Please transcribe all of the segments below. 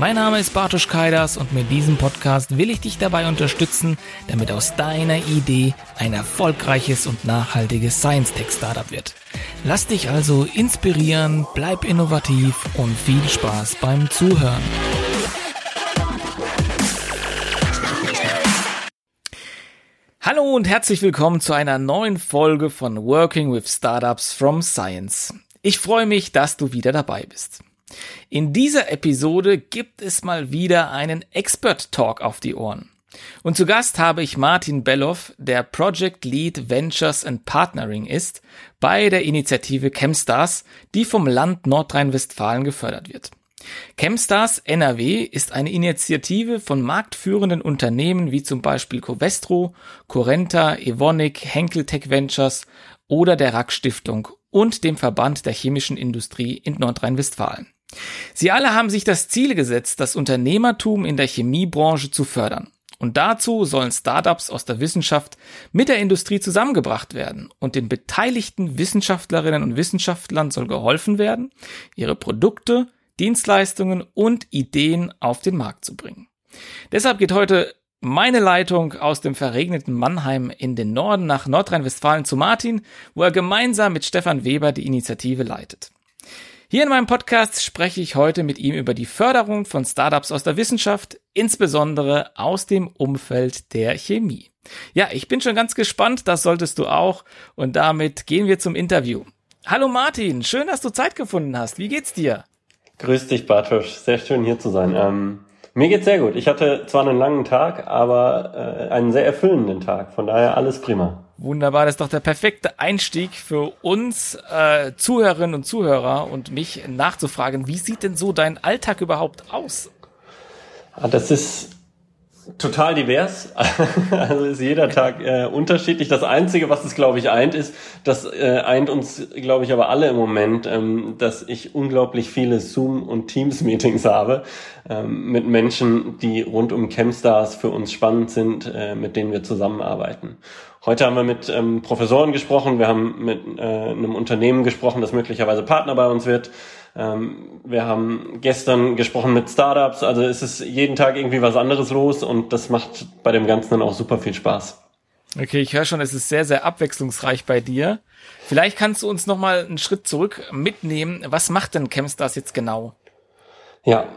Mein Name ist Bartosz Kaidas und mit diesem Podcast will ich dich dabei unterstützen, damit aus deiner Idee ein erfolgreiches und nachhaltiges Science-Tech-Startup wird. Lass dich also inspirieren, bleib innovativ und viel Spaß beim Zuhören. Hallo und herzlich willkommen zu einer neuen Folge von Working with Startups from Science. Ich freue mich, dass du wieder dabei bist. In dieser Episode gibt es mal wieder einen Expert Talk auf die Ohren. Und zu Gast habe ich Martin Belloff, der Project Lead Ventures and Partnering ist bei der Initiative Chemstars, die vom Land Nordrhein-Westfalen gefördert wird. Chemstars NRW ist eine Initiative von marktführenden Unternehmen wie zum Beispiel Covestro, Corenta, Evonik, Henkel Tech Ventures oder der Rack Stiftung und dem Verband der chemischen Industrie in Nordrhein-Westfalen. Sie alle haben sich das Ziel gesetzt, das Unternehmertum in der Chemiebranche zu fördern. Und dazu sollen Startups aus der Wissenschaft mit der Industrie zusammengebracht werden und den beteiligten Wissenschaftlerinnen und Wissenschaftlern soll geholfen werden, ihre Produkte, Dienstleistungen und Ideen auf den Markt zu bringen. Deshalb geht heute meine Leitung aus dem verregneten Mannheim in den Norden nach Nordrhein-Westfalen zu Martin, wo er gemeinsam mit Stefan Weber die Initiative leitet. Hier in meinem Podcast spreche ich heute mit ihm über die Förderung von Startups aus der Wissenschaft, insbesondere aus dem Umfeld der Chemie. Ja, ich bin schon ganz gespannt, das solltest du auch. Und damit gehen wir zum Interview. Hallo Martin, schön, dass du Zeit gefunden hast. Wie geht's dir? Grüß dich, Bartosz. Sehr schön hier zu sein. Ähm, mir geht's sehr gut. Ich hatte zwar einen langen Tag, aber äh, einen sehr erfüllenden Tag. Von daher alles prima. Wunderbar, das ist doch der perfekte Einstieg für uns äh, Zuhörerinnen und Zuhörer und mich nachzufragen, wie sieht denn so dein Alltag überhaupt aus? Ah, das ist total divers. also ist jeder Tag äh, unterschiedlich. Das Einzige, was es, glaube ich, eint, ist, das äh, eint uns, glaube ich, aber alle im Moment, ähm, dass ich unglaublich viele Zoom- und Teams-Meetings habe ähm, mit Menschen, die rund um Chemstars für uns spannend sind, äh, mit denen wir zusammenarbeiten. Heute haben wir mit ähm, Professoren gesprochen, wir haben mit äh, einem Unternehmen gesprochen, das möglicherweise Partner bei uns wird. Ähm, wir haben gestern gesprochen mit Startups, also es ist jeden Tag irgendwie was anderes los und das macht bei dem Ganzen dann auch super viel Spaß. Okay, ich höre schon, es ist sehr, sehr abwechslungsreich bei dir. Vielleicht kannst du uns noch mal einen Schritt zurück mitnehmen. Was macht denn Chemstars jetzt genau? Ja,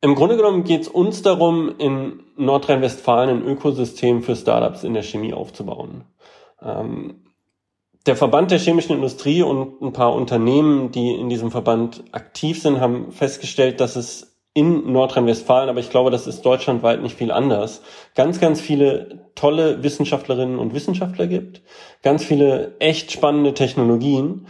im Grunde genommen geht es uns darum, in Nordrhein-Westfalen ein Ökosystem für Startups in der Chemie aufzubauen. Ähm, der Verband der chemischen Industrie und ein paar Unternehmen, die in diesem Verband aktiv sind, haben festgestellt, dass es in Nordrhein-Westfalen, aber ich glaube, das ist deutschlandweit nicht viel anders, ganz, ganz viele tolle Wissenschaftlerinnen und Wissenschaftler gibt, ganz viele echt spannende Technologien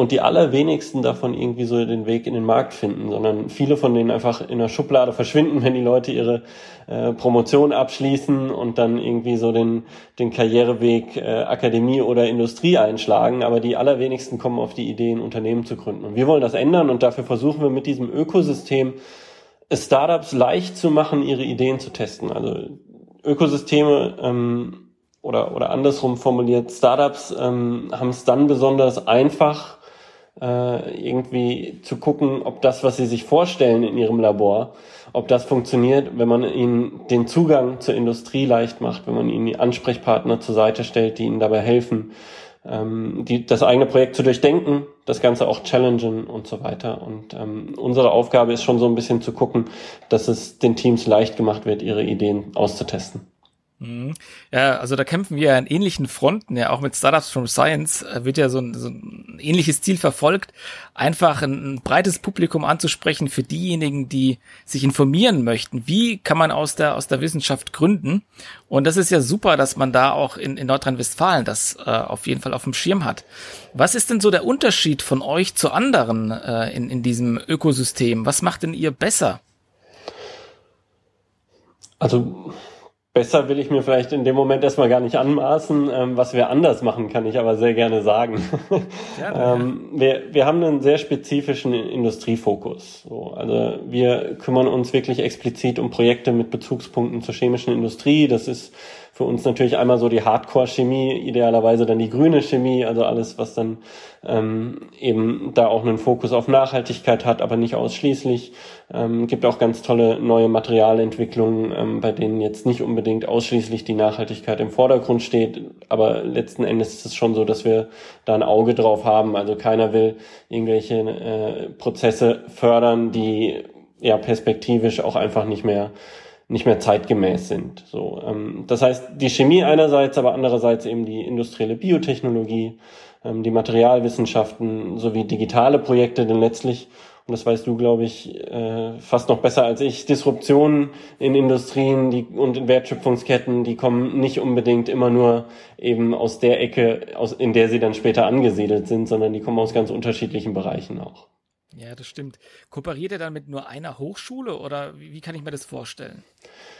und die allerwenigsten davon irgendwie so den Weg in den Markt finden, sondern viele von denen einfach in der Schublade verschwinden, wenn die Leute ihre äh, Promotion abschließen und dann irgendwie so den, den Karriereweg äh, Akademie oder Industrie einschlagen. Aber die allerwenigsten kommen auf die Idee, ein Unternehmen zu gründen. Und wir wollen das ändern und dafür versuchen wir mit diesem Ökosystem Startups leicht zu machen, ihre Ideen zu testen. Also Ökosysteme ähm, oder, oder andersrum formuliert, Startups ähm, haben es dann besonders einfach, äh, irgendwie zu gucken, ob das, was sie sich vorstellen in ihrem Labor, ob das funktioniert, wenn man ihnen den Zugang zur Industrie leicht macht, wenn man ihnen die Ansprechpartner zur Seite stellt, die ihnen dabei helfen, ähm, die, das eigene Projekt zu durchdenken, das Ganze auch challengen und so weiter. Und ähm, unsere Aufgabe ist schon so ein bisschen zu gucken, dass es den Teams leicht gemacht wird, ihre Ideen auszutesten. Mhm. Ja, also da kämpfen wir an ähnlichen Fronten, ja, auch mit Startups from Science äh, wird ja so ein, so ein ähnliches Ziel verfolgt, einfach ein, ein, breites Publikum anzusprechen für diejenigen, die sich informieren möchten. Wie kann man aus der, aus der Wissenschaft gründen? Und das ist ja super, dass man da auch in, in Nordrhein-Westfalen das äh, auf jeden Fall auf dem Schirm hat. Was ist denn so der Unterschied von euch zu anderen äh, in, in diesem Ökosystem? Was macht denn ihr besser? Also besser will ich mir vielleicht in dem Moment erstmal gar nicht anmaßen. Ähm, was wir anders machen, kann ich aber sehr gerne sagen. Ja, ähm, wir, wir haben einen sehr spezifischen Industriefokus. So, also wir kümmern uns wirklich explizit um Projekte mit Bezugspunkten zur chemischen Industrie. Das ist für uns natürlich einmal so die Hardcore-Chemie, idealerweise dann die grüne Chemie, also alles, was dann ähm, eben da auch einen Fokus auf Nachhaltigkeit hat, aber nicht ausschließlich. Ähm, gibt auch ganz tolle neue Materialentwicklungen, ähm, bei denen jetzt nicht unbedingt ausschließlich die Nachhaltigkeit im Vordergrund steht, aber letzten Endes ist es schon so, dass wir da ein Auge drauf haben. Also keiner will irgendwelche äh, Prozesse fördern, die ja perspektivisch auch einfach nicht mehr nicht mehr zeitgemäß sind. So, ähm, das heißt, die Chemie einerseits, aber andererseits eben die industrielle Biotechnologie, ähm, die Materialwissenschaften sowie digitale Projekte, denn letztlich, und das weißt du, glaube ich, äh, fast noch besser als ich, Disruptionen in Industrien die, und in Wertschöpfungsketten, die kommen nicht unbedingt immer nur eben aus der Ecke, aus, in der sie dann später angesiedelt sind, sondern die kommen aus ganz unterschiedlichen Bereichen auch. Ja, das stimmt. Kooperiert er dann mit nur einer Hochschule oder wie, wie kann ich mir das vorstellen?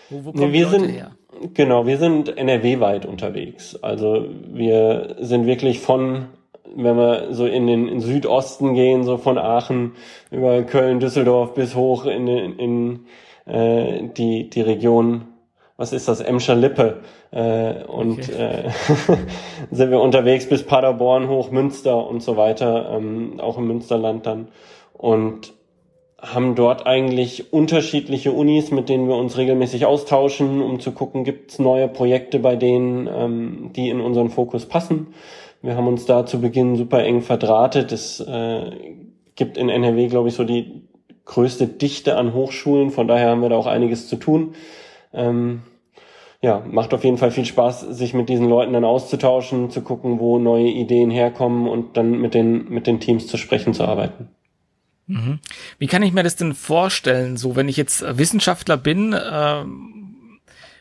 Wo, wo kommen nee, wir die Leute sind, her? Genau, wir sind NRW-weit unterwegs. Also wir sind wirklich von, wenn wir so in den in Südosten gehen, so von Aachen über Köln, Düsseldorf bis hoch in, in, in äh, die, die Region was ist das, Emscher Lippe. Äh, und okay. äh, sind wir unterwegs bis Paderborn hoch, Münster und so weiter, ähm, auch im Münsterland dann und haben dort eigentlich unterschiedliche Unis, mit denen wir uns regelmäßig austauschen, um zu gucken, gibt es neue Projekte bei denen, ähm, die in unseren Fokus passen. Wir haben uns da zu Beginn super eng verdrahtet. Es äh, gibt in NRW, glaube ich, so die größte Dichte an Hochschulen, von daher haben wir da auch einiges zu tun. Ähm, ja, macht auf jeden Fall viel Spaß, sich mit diesen Leuten dann auszutauschen, zu gucken, wo neue Ideen herkommen und dann mit den, mit den Teams zu sprechen, zu arbeiten. Mhm. Wie kann ich mir das denn vorstellen? So, wenn ich jetzt Wissenschaftler bin, äh,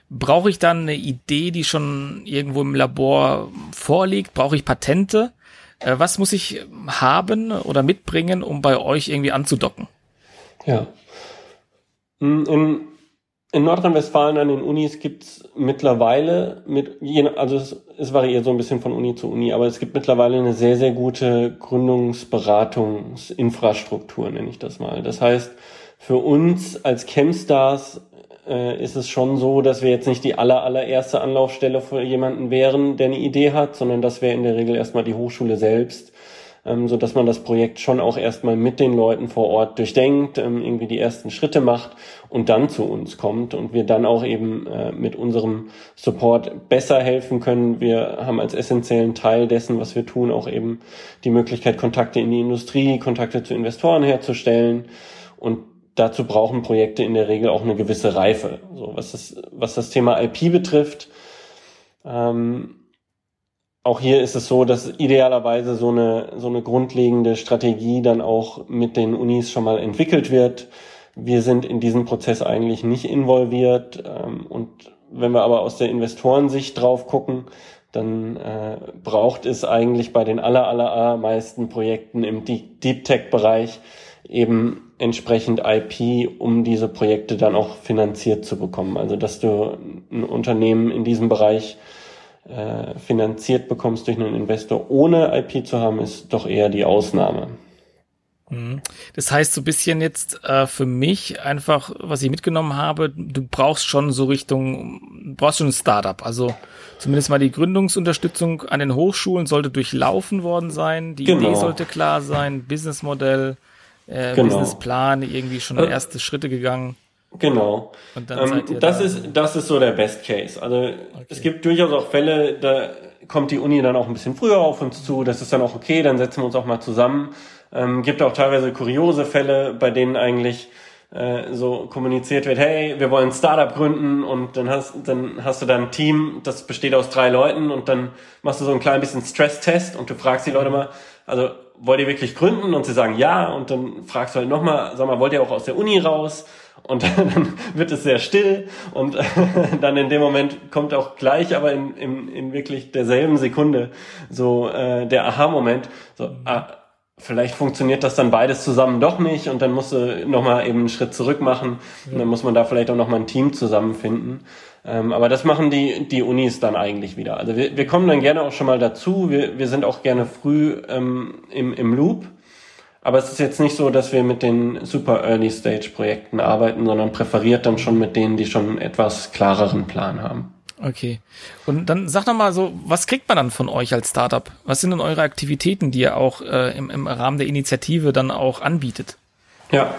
brauche ich dann eine Idee, die schon irgendwo im Labor vorliegt? Brauche ich Patente? Äh, was muss ich haben oder mitbringen, um bei euch irgendwie anzudocken? Ja. In, in Nordrhein-Westfalen an den Unis gibt's mittlerweile, mit, also es, es, variiert so ein bisschen von Uni zu Uni, aber es gibt mittlerweile eine sehr, sehr gute Gründungsberatungsinfrastruktur, nenne ich das mal. Das heißt, für uns als Chemstars äh, ist es schon so, dass wir jetzt nicht die aller, allererste Anlaufstelle für jemanden wären, der eine Idee hat, sondern das wäre in der Regel erstmal die Hochschule selbst, ähm, so dass man das Projekt schon auch erstmal mit den Leuten vor Ort durchdenkt, ähm, irgendwie die ersten Schritte macht und dann zu uns kommt und wir dann auch eben äh, mit unserem Support besser helfen können. Wir haben als essentiellen Teil dessen, was wir tun, auch eben die Möglichkeit, Kontakte in die Industrie, Kontakte zu Investoren herzustellen und dazu brauchen Projekte in der Regel auch eine gewisse Reife. So, was das, was das Thema IP betrifft, ähm, auch hier ist es so, dass idealerweise so eine, so eine grundlegende Strategie dann auch mit den Unis schon mal entwickelt wird. Wir sind in diesem Prozess eigentlich nicht involviert. Ähm, und wenn wir aber aus der Investorensicht drauf gucken, dann äh, braucht es eigentlich bei den aller, aller meisten Projekten im Deep Tech Bereich eben entsprechend IP, um diese Projekte dann auch finanziert zu bekommen. Also dass du ein Unternehmen in diesem Bereich äh, finanziert bekommst durch einen Investor ohne IP zu haben, ist doch eher die Ausnahme. Mhm. Das heißt so ein bisschen jetzt äh, für mich einfach, was ich mitgenommen habe, du brauchst schon so Richtung, brauchst schon ein Startup. Also zumindest mal die Gründungsunterstützung an den Hochschulen sollte durchlaufen worden sein, die genau. Idee sollte klar sein, Businessmodell, äh, genau. Businessplan, irgendwie schon äh, erste Schritte gegangen. Genau. Ähm, das da ist das ist so der Best Case. Also okay. es gibt durchaus auch Fälle, da kommt die Uni dann auch ein bisschen früher auf uns zu. Das ist dann auch okay. Dann setzen wir uns auch mal zusammen. Ähm, gibt auch teilweise kuriose Fälle, bei denen eigentlich äh, so kommuniziert wird, hey, wir wollen ein Startup gründen und dann hast, dann hast du da ein Team, das besteht aus drei Leuten und dann machst du so ein klein bisschen Stresstest und du fragst die Leute mal, also wollt ihr wirklich gründen? Und sie sagen ja und dann fragst du halt nochmal, sag mal, wollt ihr auch aus der Uni raus? Und dann wird es sehr still und dann in dem Moment kommt auch gleich, aber in, in, in wirklich derselben Sekunde so äh, der Aha-Moment. So, ah, vielleicht funktioniert das dann beides zusammen doch nicht und dann musst du nochmal eben einen Schritt zurück machen und dann muss man da vielleicht auch nochmal ein Team zusammenfinden. Ähm, aber das machen die, die Unis dann eigentlich wieder. Also wir, wir kommen dann gerne auch schon mal dazu. Wir, wir sind auch gerne früh ähm, im, im Loop. Aber es ist jetzt nicht so, dass wir mit den super Early Stage Projekten arbeiten, sondern präferiert dann schon mit denen, die schon einen etwas klareren Plan haben. Okay. Und dann sag doch mal so, was kriegt man dann von euch als Startup? Was sind denn eure Aktivitäten, die ihr auch äh, im, im Rahmen der Initiative dann auch anbietet? Ja.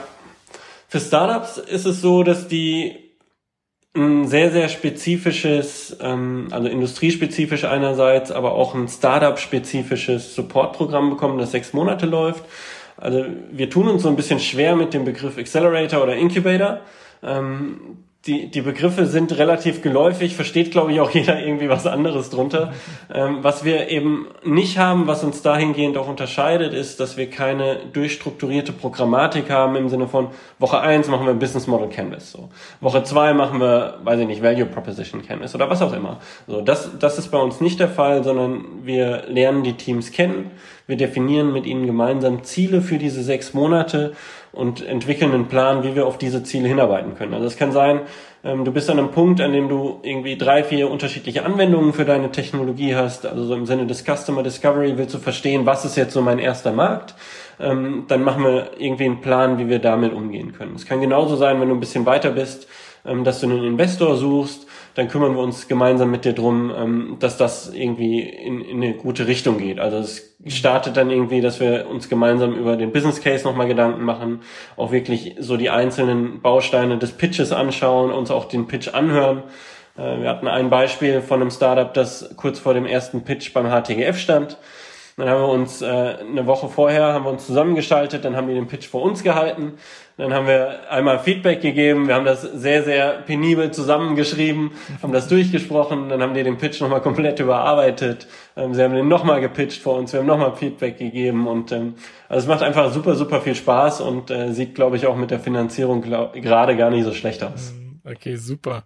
Für Startups ist es so, dass die ein sehr, sehr spezifisches, ähm, also industriespezifisch einerseits, aber auch ein Startup-spezifisches Supportprogramm bekommen, das sechs Monate läuft. Also wir tun uns so ein bisschen schwer mit dem Begriff Accelerator oder Incubator. Ähm, die, die Begriffe sind relativ geläufig, versteht, glaube ich, auch jeder irgendwie was anderes drunter. Ähm, was wir eben nicht haben, was uns dahingehend auch unterscheidet, ist, dass wir keine durchstrukturierte Programmatik haben im Sinne von Woche eins machen wir Business Model Canvas. So. Woche zwei machen wir, weiß ich nicht, Value Proposition Canvas oder was auch immer. So, das, das ist bei uns nicht der Fall, sondern wir lernen die Teams kennen, wir definieren mit ihnen gemeinsam Ziele für diese sechs Monate und entwickeln einen Plan, wie wir auf diese Ziele hinarbeiten können. Also es kann sein, ähm, du bist an einem Punkt, an dem du irgendwie drei, vier unterschiedliche Anwendungen für deine Technologie hast. Also so im Sinne des Customer Discovery willst du verstehen, was ist jetzt so mein erster Markt. Ähm, dann machen wir irgendwie einen Plan, wie wir damit umgehen können. Es kann genauso sein, wenn du ein bisschen weiter bist, ähm, dass du einen Investor suchst dann kümmern wir uns gemeinsam mit dir drum, ähm, dass das irgendwie in, in eine gute Richtung geht. Also es startet dann irgendwie, dass wir uns gemeinsam über den Business Case nochmal Gedanken machen, auch wirklich so die einzelnen Bausteine des Pitches anschauen, uns auch den Pitch anhören. Äh, wir hatten ein Beispiel von einem Startup, das kurz vor dem ersten Pitch beim HTGF stand. Dann haben wir uns äh, eine Woche vorher haben wir uns zusammengeschaltet, dann haben die den Pitch vor uns gehalten dann haben wir einmal Feedback gegeben, wir haben das sehr, sehr penibel zusammengeschrieben, haben das durchgesprochen, dann haben die den Pitch nochmal komplett überarbeitet, ähm, sie haben den nochmal gepitcht vor uns, wir haben nochmal Feedback gegeben und ähm, also es macht einfach super, super viel Spaß und äh, sieht, glaube ich, auch mit der Finanzierung gerade gar nicht so schlecht aus. Okay, super.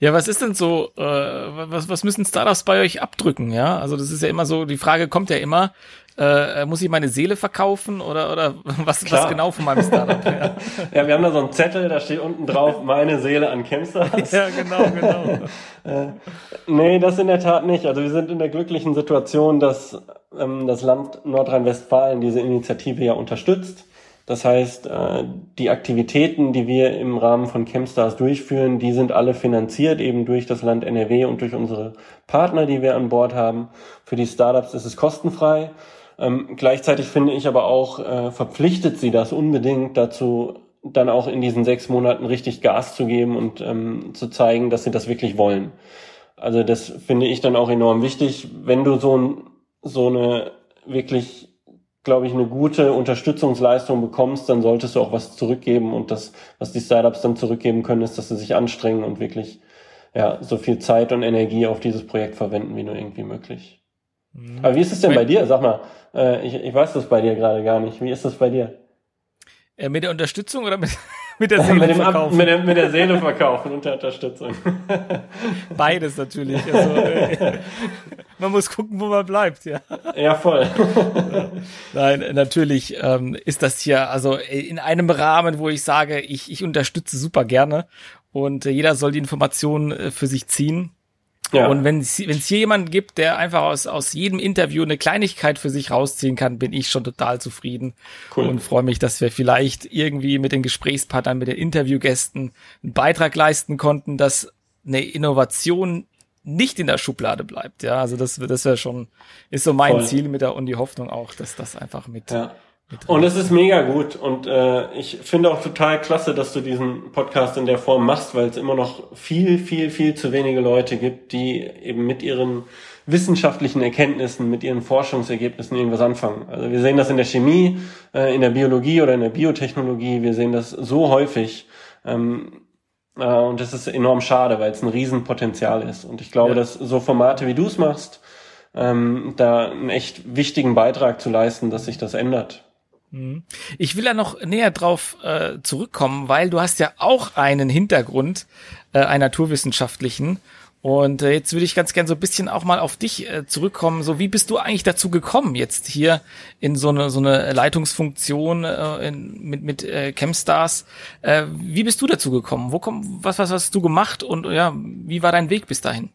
Ja, was ist denn so, äh, was, was müssen Startups bei euch abdrücken, ja? Also das ist ja immer so, die Frage kommt ja immer, äh, muss ich meine Seele verkaufen oder, oder was, was genau von meinem Startup? Ja. ja, wir haben da so einen Zettel, da steht unten drauf, meine Seele an Chemstars. ja, genau, genau. äh, nee, das in der Tat nicht. Also wir sind in der glücklichen Situation, dass ähm, das Land Nordrhein-Westfalen diese Initiative ja unterstützt. Das heißt, äh, die Aktivitäten, die wir im Rahmen von Chemstars durchführen, die sind alle finanziert eben durch das Land NRW und durch unsere Partner, die wir an Bord haben. Für die Startups ist es kostenfrei. Ähm, gleichzeitig finde ich aber auch, äh, verpflichtet sie das unbedingt dazu, dann auch in diesen sechs Monaten richtig Gas zu geben und ähm, zu zeigen, dass sie das wirklich wollen. Also das finde ich dann auch enorm wichtig, wenn du so, ein, so eine wirklich, glaube ich, eine gute Unterstützungsleistung bekommst, dann solltest du auch was zurückgeben und das, was die Startups dann zurückgeben können, ist, dass sie sich anstrengen und wirklich ja, so viel Zeit und Energie auf dieses Projekt verwenden, wie nur irgendwie möglich. Mhm. Aber wie ist es denn bei dir? Sag mal, äh, ich, ich weiß das bei dir gerade gar nicht. Wie ist das bei dir? Äh, mit der Unterstützung oder mit, mit der Seele mit verkaufen? Mit, der, mit der Seele verkaufen und der Unterstützung. Beides natürlich. Also, äh, man muss gucken, wo man bleibt, ja. Ja, voll. Nein, natürlich ähm, ist das hier also in einem Rahmen, wo ich sage, ich, ich unterstütze super gerne und äh, jeder soll die Informationen äh, für sich ziehen. Ja. Und wenn es hier jemanden gibt, der einfach aus, aus jedem Interview eine Kleinigkeit für sich rausziehen kann, bin ich schon total zufrieden cool. und freue mich, dass wir vielleicht irgendwie mit den Gesprächspartnern, mit den Interviewgästen einen Beitrag leisten konnten, dass eine Innovation nicht in der Schublade bleibt. Ja, also das, das wäre schon, ist so mein Voll. Ziel mit der und die Hoffnung auch, dass das einfach mit, ja. Und es ist mega gut und äh, ich finde auch total klasse, dass du diesen Podcast in der Form machst, weil es immer noch viel, viel, viel zu wenige Leute gibt, die eben mit ihren wissenschaftlichen Erkenntnissen, mit ihren Forschungsergebnissen irgendwas anfangen. Also wir sehen das in der Chemie, äh, in der Biologie oder in der Biotechnologie, wir sehen das so häufig. Ähm, äh, und das ist enorm schade, weil es ein Riesenpotenzial ist. Und ich glaube, ja. dass so Formate wie du es machst, ähm, da einen echt wichtigen Beitrag zu leisten, dass sich das ändert. Mhm. Ich will ja noch näher drauf äh, zurückkommen, weil du hast ja auch einen Hintergrund, äh, einen naturwissenschaftlichen. Und äh, jetzt würde ich ganz gern so ein bisschen auch mal auf dich äh, zurückkommen. So, wie bist du eigentlich dazu gekommen, jetzt hier in so eine so eine Leitungsfunktion äh, in, mit mit äh, Chemstars? Äh, wie bist du dazu gekommen? Wo komm, was was hast du gemacht und ja, wie war dein Weg bis dahin?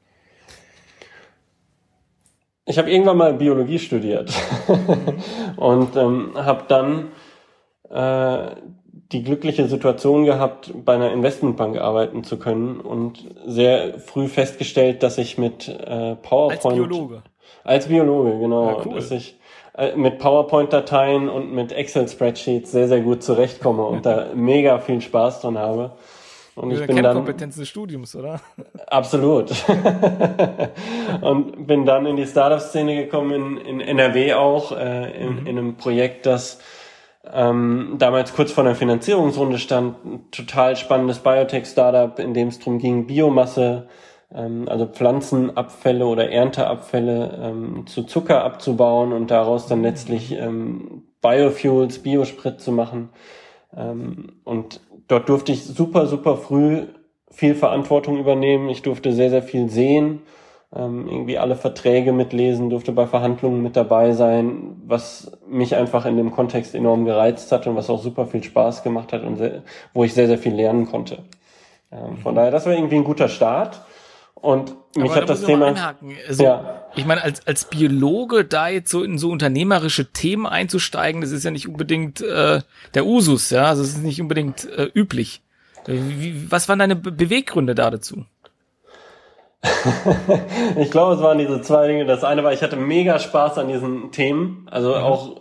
Ich habe irgendwann mal Biologie studiert und ähm, habe dann äh, die glückliche Situation gehabt, bei einer Investmentbank arbeiten zu können und sehr früh festgestellt, dass ich mit äh, PowerPoint als Biologe als Biologe genau, ja, cool. dass ich äh, mit PowerPoint-Dateien und mit Excel-Spreadsheets sehr sehr gut zurechtkomme und da mega viel Spaß dran habe. Und ich bin dann Kompetenz des Studiums, oder? Absolut. und bin dann in die Startup-Szene gekommen in, in NRW auch äh, in, mhm. in einem Projekt, das ähm, damals kurz vor einer Finanzierungsrunde stand, ein total spannendes Biotech-Startup, in dem es darum ging, Biomasse, ähm, also Pflanzenabfälle oder Ernteabfälle ähm, zu Zucker abzubauen und daraus dann letztlich ähm, Biofuels, Biosprit zu machen. Ähm, und dort durfte ich super, super früh viel Verantwortung übernehmen. Ich durfte sehr, sehr viel sehen ähm, irgendwie alle Verträge mitlesen, durfte bei Verhandlungen mit dabei sein, was mich einfach in dem Kontext enorm gereizt hat und was auch super viel Spaß gemacht hat und sehr, wo ich sehr, sehr viel lernen konnte. Ähm, von daher, das war irgendwie ein guter Start. Und mich Aber hat da das Thema. Also, ja. Ich meine, als, als Biologe da jetzt so in so unternehmerische Themen einzusteigen, das ist ja nicht unbedingt äh, der Usus, ja. Also es ist nicht unbedingt äh, üblich. Wie, was waren deine Be Beweggründe da dazu? ich glaube, es waren diese zwei Dinge. Das eine war, ich hatte mega Spaß an diesen Themen. Also mhm. auch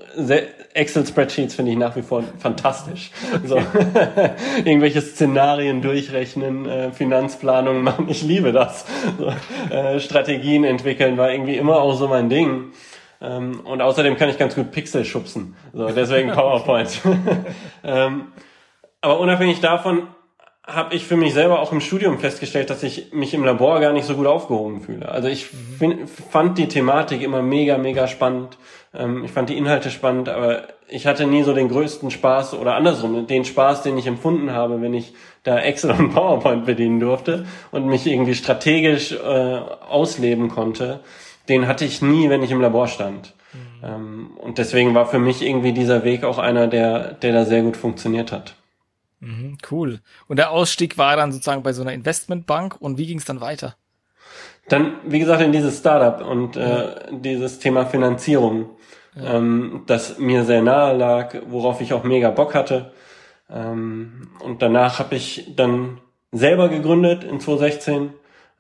Excel-Spreadsheets finde ich nach wie vor fantastisch. Okay. So, irgendwelche Szenarien durchrechnen, äh, Finanzplanungen machen. Ich liebe das. So, äh, Strategien entwickeln war irgendwie immer auch so mein Ding. Ähm, und außerdem kann ich ganz gut Pixel schubsen. So, deswegen PowerPoint. ähm, aber unabhängig davon habe ich für mich selber auch im Studium festgestellt, dass ich mich im Labor gar nicht so gut aufgehoben fühle. Also ich find, fand die Thematik immer mega, mega spannend. Ähm, ich fand die Inhalte spannend, aber ich hatte nie so den größten Spaß oder andersrum, den Spaß, den ich empfunden habe, wenn ich da Excel und PowerPoint bedienen durfte und mich irgendwie strategisch äh, ausleben konnte, den hatte ich nie, wenn ich im Labor stand. Mhm. Ähm, und deswegen war für mich irgendwie dieser Weg auch einer, der, der da sehr gut funktioniert hat. Mhm, cool. Und der Ausstieg war dann sozusagen bei so einer Investmentbank und wie ging es dann weiter? Dann, wie gesagt, in dieses Startup und äh, dieses Thema Finanzierung, ja. ähm, das mir sehr nahe lag, worauf ich auch mega Bock hatte. Ähm, und danach habe ich dann selber gegründet in 2016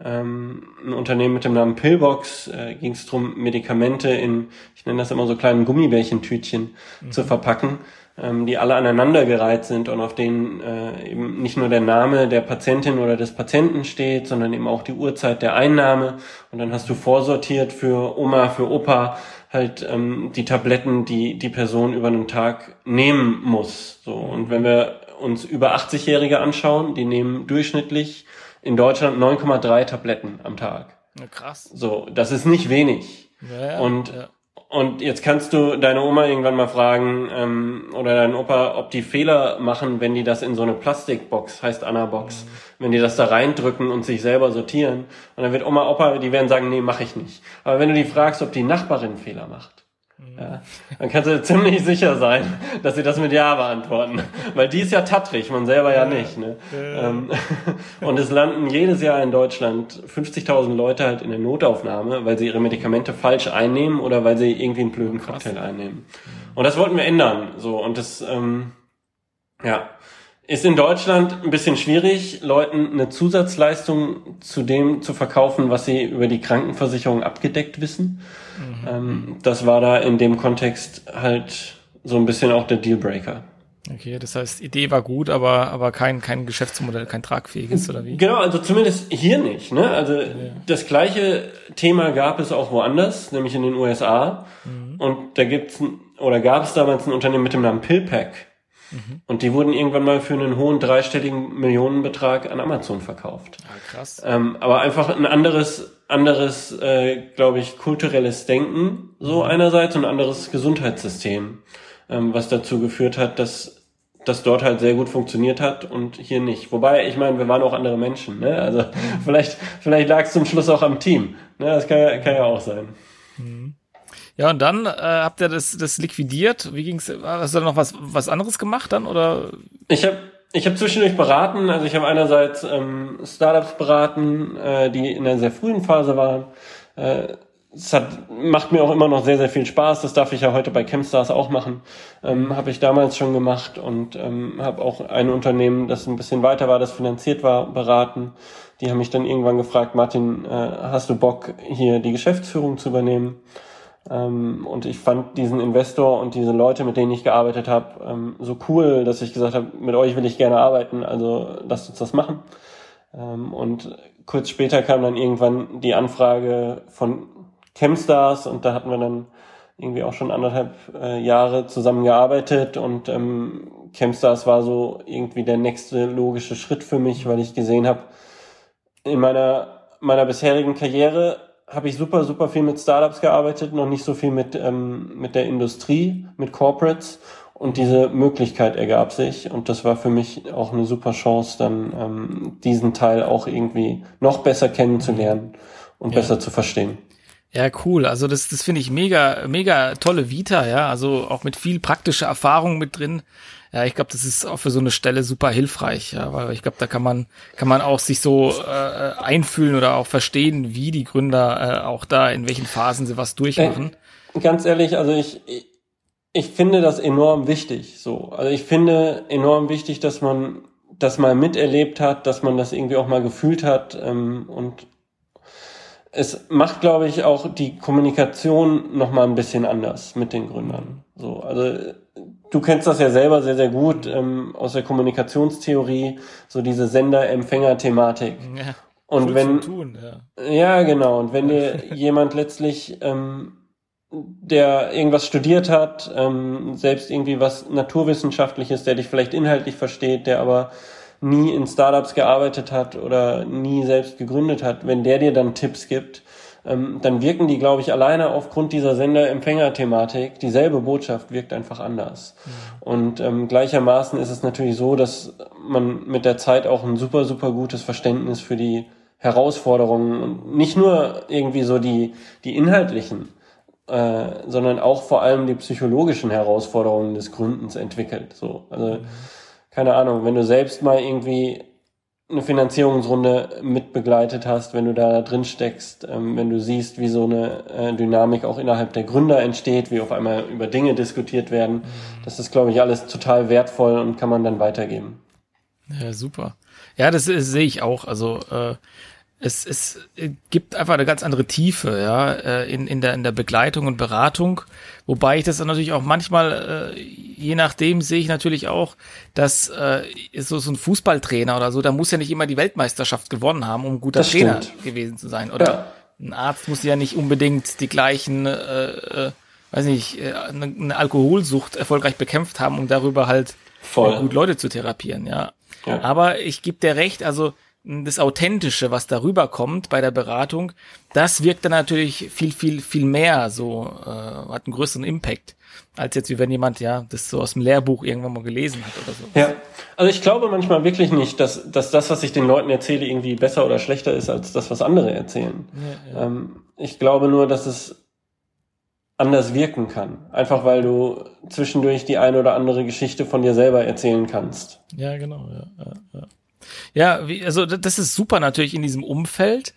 ähm, ein Unternehmen mit dem Namen Pillbox. Äh, ging es darum, Medikamente in, ich nenne das immer so kleinen Gummibärchentütchen mhm. zu verpacken ähm, die alle aneinandergereiht sind und auf denen äh, eben nicht nur der Name der Patientin oder des Patienten steht, sondern eben auch die Uhrzeit der Einnahme. Und dann hast du vorsortiert für Oma, für Opa halt ähm, die Tabletten, die die Person über einen Tag nehmen muss. So und wenn wir uns über 80-Jährige anschauen, die nehmen durchschnittlich in Deutschland 9,3 Tabletten am Tag. Krass. So, das ist nicht wenig. Ja, und ja. Und jetzt kannst du deine Oma irgendwann mal fragen ähm, oder deinen Opa, ob die Fehler machen, wenn die das in so eine Plastikbox, heißt Anna-Box, mhm. wenn die das da reindrücken und sich selber sortieren. Und dann wird Oma, Opa, die werden sagen, nee, mache ich nicht. Aber wenn du die fragst, ob die Nachbarin Fehler macht, ja, dann kannst du ziemlich sicher sein, dass sie das mit Ja beantworten. Weil die ist ja tattrig, man selber ja nicht. Ne? Ähm, und es landen jedes Jahr in Deutschland 50.000 Leute halt in der Notaufnahme, weil sie ihre Medikamente falsch einnehmen oder weil sie irgendwie einen blöden Cocktail einnehmen. Und das wollten wir ändern. So Und das, ähm, ja, ist in Deutschland ein bisschen schwierig, Leuten eine Zusatzleistung zu dem zu verkaufen, was sie über die Krankenversicherung abgedeckt wissen. Mhm. Ähm, das war da in dem Kontext halt so ein bisschen auch der Dealbreaker. Okay, das heißt, Idee war gut, aber, aber kein, kein Geschäftsmodell, kein tragfähiges oder wie? Genau, also zumindest hier nicht. Ne? Also ja. das gleiche Thema gab es auch woanders, nämlich in den USA. Mhm. Und da gibt's oder gab es damals ein Unternehmen mit dem Namen PillPack. Mhm. Und die wurden irgendwann mal für einen hohen dreistelligen Millionenbetrag an Amazon verkauft. Ah, krass. Ähm, aber einfach ein anderes, anderes, äh, glaube ich, kulturelles Denken so mhm. einerseits und ein anderes Gesundheitssystem, ähm, was dazu geführt hat, dass das dort halt sehr gut funktioniert hat und hier nicht. Wobei, ich meine, wir waren auch andere Menschen. Ne? Also vielleicht, vielleicht lag es zum Schluss auch am Team. Ne? Das kann, kann ja auch sein. Mhm. Ja, und dann äh, habt ihr das, das liquidiert. Wie ging's? Hast du da noch was, was anderes gemacht dann? Oder? Ich habe ich hab zwischendurch beraten. Also ich habe einerseits ähm, Startups beraten, äh, die in einer sehr frühen Phase waren. Äh, es hat, macht mir auch immer noch sehr, sehr viel Spaß. Das darf ich ja heute bei Chemstars auch machen. Ähm, habe ich damals schon gemacht und ähm, habe auch ein Unternehmen, das ein bisschen weiter war, das finanziert war, beraten. Die haben mich dann irgendwann gefragt, Martin, äh, hast du Bock, hier die Geschäftsführung zu übernehmen? Ähm, und ich fand diesen Investor und diese Leute, mit denen ich gearbeitet habe, ähm, so cool, dass ich gesagt habe, mit euch will ich gerne arbeiten, also lasst uns das machen. Ähm, und kurz später kam dann irgendwann die Anfrage von Chemstars und da hatten wir dann irgendwie auch schon anderthalb äh, Jahre zusammengearbeitet und Chemstars war so irgendwie der nächste logische Schritt für mich, weil ich gesehen habe, in meiner, meiner bisherigen Karriere habe ich super, super viel mit Startups gearbeitet, noch nicht so viel mit, ähm, mit der Industrie, mit Corporates. Und diese Möglichkeit ergab sich. Und das war für mich auch eine super Chance, dann ähm, diesen Teil auch irgendwie noch besser kennenzulernen und ja. besser zu verstehen. Ja, cool. Also das, das finde ich mega, mega tolle Vita, ja. Also auch mit viel praktischer Erfahrung mit drin. Ja, ich glaube, das ist auch für so eine Stelle super hilfreich, ja, weil ich glaube, da kann man kann man auch sich so äh, einfühlen oder auch verstehen, wie die Gründer äh, auch da in welchen Phasen sie was durchmachen. Äh, ganz ehrlich, also ich ich finde das enorm wichtig. So, also ich finde enorm wichtig, dass man das mal miterlebt hat, dass man das irgendwie auch mal gefühlt hat ähm, und es macht, glaube ich, auch die Kommunikation noch mal ein bisschen anders mit den Gründern. So, also du kennst das ja selber sehr, sehr gut ähm, aus der Kommunikationstheorie, so diese Sender-Empfänger-Thematik. Ja, und wenn tun, ja. ja, genau. Und wenn dir jemand letztlich, ähm, der irgendwas studiert hat, ähm, selbst irgendwie was Naturwissenschaftliches, der dich vielleicht inhaltlich versteht, der aber nie in Startups gearbeitet hat oder nie selbst gegründet hat, wenn der dir dann Tipps gibt, ähm, dann wirken die, glaube ich, alleine aufgrund dieser Sender-Empfänger-Thematik, dieselbe Botschaft wirkt einfach anders. Mhm. Und ähm, gleichermaßen ist es natürlich so, dass man mit der Zeit auch ein super, super gutes Verständnis für die Herausforderungen und nicht nur irgendwie so die, die inhaltlichen, äh, sondern auch vor allem die psychologischen Herausforderungen des Gründens entwickelt. So, also mhm. Keine Ahnung, wenn du selbst mal irgendwie eine Finanzierungsrunde mitbegleitet hast, wenn du da drin steckst, ähm, wenn du siehst, wie so eine äh, Dynamik auch innerhalb der Gründer entsteht, wie auf einmal über Dinge diskutiert werden. Das ist, glaube ich, alles total wertvoll und kann man dann weitergeben. Ja, super. Ja, das, das sehe ich auch. Also äh, es, es gibt einfach eine ganz andere Tiefe, ja, äh, in, in, der, in der Begleitung und Beratung. Wobei ich das dann natürlich auch manchmal, äh, je nachdem sehe ich natürlich auch, dass äh, so, so ein Fußballtrainer oder so, da muss ja nicht immer die Weltmeisterschaft gewonnen haben, um ein guter das Trainer stimmt. gewesen zu sein. Oder ja. ein Arzt muss ja nicht unbedingt die gleichen, äh, äh, weiß nicht, äh, eine, eine Alkoholsucht erfolgreich bekämpft haben, um darüber halt Voll. gut Leute zu therapieren, ja. ja. Aber ich gebe dir recht, also das Authentische, was darüber kommt bei der Beratung, das wirkt dann natürlich viel, viel, viel mehr so, äh, hat einen größeren Impact, als jetzt wie wenn jemand ja das so aus dem Lehrbuch irgendwann mal gelesen hat oder so. Ja, also ich glaube manchmal wirklich nicht, dass, dass das, was ich den Leuten erzähle, irgendwie besser oder schlechter ist als das, was andere erzählen. Ja, ja. Ähm, ich glaube nur, dass es anders wirken kann. Einfach weil du zwischendurch die eine oder andere Geschichte von dir selber erzählen kannst. Ja, genau, ja, ja, ja. Ja, wie, also das ist super natürlich in diesem Umfeld,